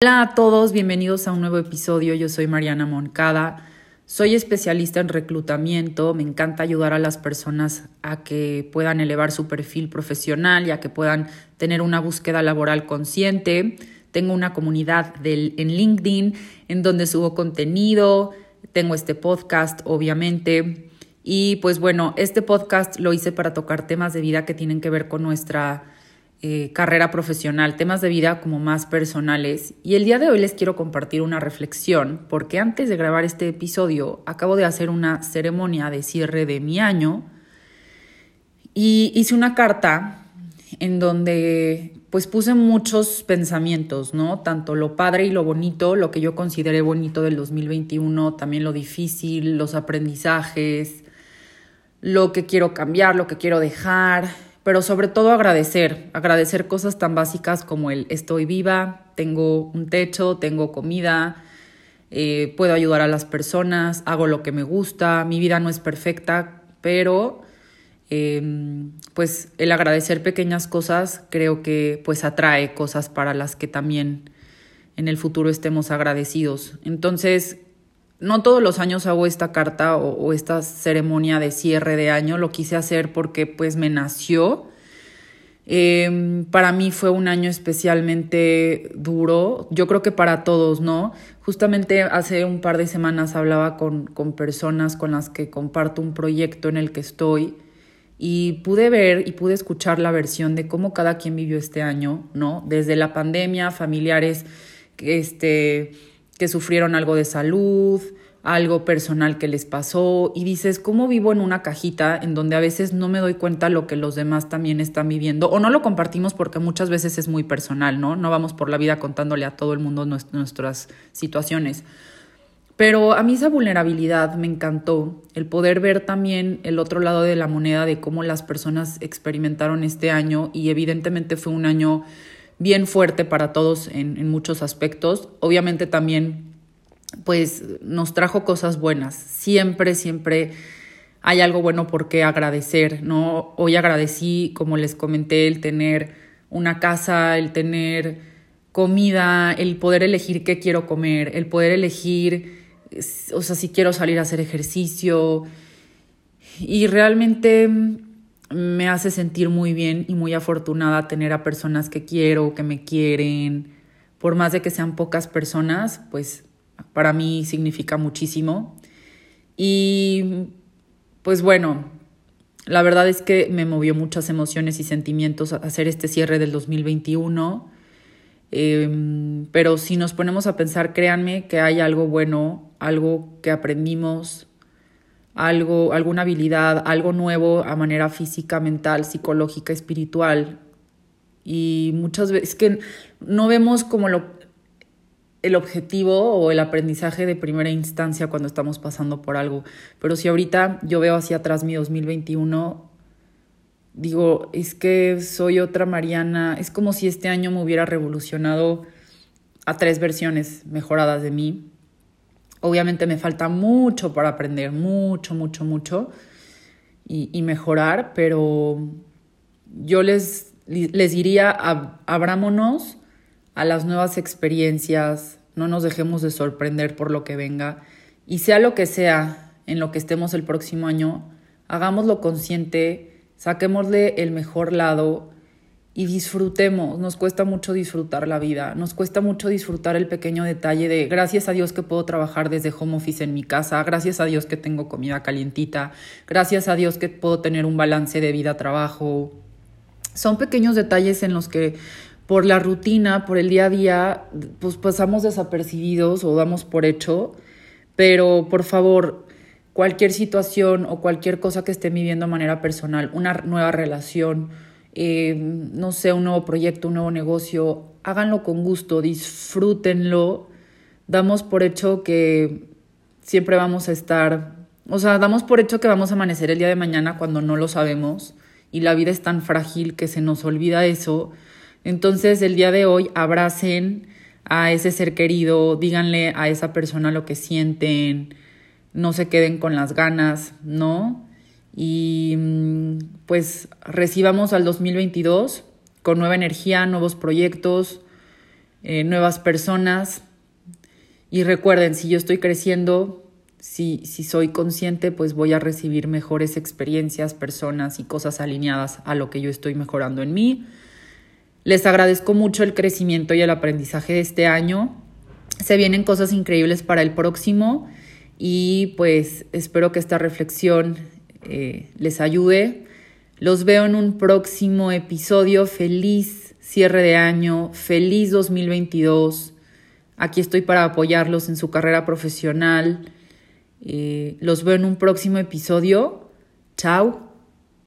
Hola a todos, bienvenidos a un nuevo episodio. Yo soy Mariana Moncada. Soy especialista en reclutamiento. Me encanta ayudar a las personas a que puedan elevar su perfil profesional y a que puedan tener una búsqueda laboral consciente. Tengo una comunidad en LinkedIn en donde subo contenido. Tengo este podcast, obviamente. Y pues bueno, este podcast lo hice para tocar temas de vida que tienen que ver con nuestra eh, carrera profesional, temas de vida como más personales. Y el día de hoy les quiero compartir una reflexión, porque antes de grabar este episodio acabo de hacer una ceremonia de cierre de mi año y hice una carta en donde pues puse muchos pensamientos, ¿no? Tanto lo padre y lo bonito, lo que yo consideré bonito del 2021, también lo difícil, los aprendizajes, lo que quiero cambiar, lo que quiero dejar, pero sobre todo agradecer, agradecer cosas tan básicas como el estoy viva, tengo un techo, tengo comida, eh, puedo ayudar a las personas, hago lo que me gusta, mi vida no es perfecta, pero em, pues el agradecer pequeñas cosas creo que pues atrae cosas para las que también en el futuro estemos agradecidos. Entonces, no todos los años hago esta carta o, esta ceremonia de cierre de año, lo quise hacer porque pues me nació. Em, para mí fue un año especialmente duro, yo creo que para todos, ¿no? Justamente hace un par de semanas hablaba con, con personas con las que comparto un proyecto en el que estoy y pude ver y pude escuchar la versión de cómo cada quien vivió este año, ¿no? Desde la pandemia, familiares, este que sufrieron algo de salud, algo personal que les pasó y dices, ¿cómo vivo en una cajita en donde a veces no me doy cuenta lo que los demás también están viviendo o no lo compartimos porque muchas veces es muy personal, ¿no? No vamos por la vida contándole a todo el mundo nuestras situaciones. Pero a mí esa vulnerabilidad me encantó, el poder ver también el otro lado de la moneda de cómo las personas experimentaron este año y evidentemente fue un año bien fuerte para todos en, muchos aspectos. Obviamente también, pues nos trajo cosas buenas. Siempre, siempre hay algo bueno por qué agradecer, ¿no? Hoy agradecí, como les comenté, el tener una casa, el tener comida, el poder elegir qué quiero comer, el poder elegir, o sea, si quiero salir a hacer ejercicio. Y realmente me hace sentir muy bien y muy afortunada tener a personas que quiero, que me quieren. Por más de que sean pocas personas, pues para mí significa muchísimo. Y pues bueno, la verdad es que me movió muchas emociones y sentimientos hacer este cierre del 2021. Em, pero si nos ponemos a pensar, créanme que hay algo bueno, algo que aprendimos, algo, alguna habilidad, algo nuevo a manera física, mental, psicológica, espiritual. Y muchas veces que no vemos como lo, el objetivo o el aprendizaje de primera instancia cuando estamos pasando por algo. Pero si ahorita yo veo hacia atrás mi 2021, digo, es que soy otra Mariana, es como si este año me hubiera revolucionado a tres versiones mejoradas de mí Obviamente me falta mucho para aprender, mucho, mucho, mucho y, mejorar, pero yo les, les diría, abrámonos a las nuevas experiencias, no nos dejemos de sorprender por lo que venga y sea lo que sea en lo que estemos el próximo año, hagámoslo consciente, saquémosle el mejor lado y disfrutemos. Nos cuesta mucho disfrutar la vida, nos cuesta mucho disfrutar el pequeño detalle de gracias a Dios que puedo trabajar desde home office en mi casa, gracias a Dios que tengo comida calientita, gracias a Dios que puedo tener un balance de vida-trabajo. Son pequeños detalles en los que por la rutina, por el día a día, pues pasamos desapercibidos o damos por hecho, pero por favor, cualquier situación o cualquier cosa que estén viviendo de manera personal, una nueva relación, eh, no sé, un nuevo proyecto, un nuevo negocio, háganlo con gusto, disfrútenlo. Damos por hecho que siempre vamos a estar, o sea, damos por hecho que vamos a amanecer el día de mañana cuando no lo sabemos y la vida es tan frágil que se nos olvida eso. Entonces el día de hoy abracen a ese ser querido, díganle a esa persona lo que sienten, no se queden con las ganas, ¿no? Y mm, pues recibamos al 2022 con nueva energía, nuevos proyectos, eh, nuevas personas. Y recuerden, si yo estoy creciendo, si, si soy consciente, pues voy a recibir mejores experiencias, personas y cosas alineadas a lo que yo estoy mejorando en mí. Les agradezco mucho el crecimiento y el aprendizaje de este año. Se vienen cosas increíbles para el próximo y pues espero que esta reflexión eh, les ayude. Los veo en un próximo episodio. Feliz cierre de año, feliz 2022. Aquí estoy para apoyarlos en su carrera profesional. Eh, los veo en un próximo episodio. Chao.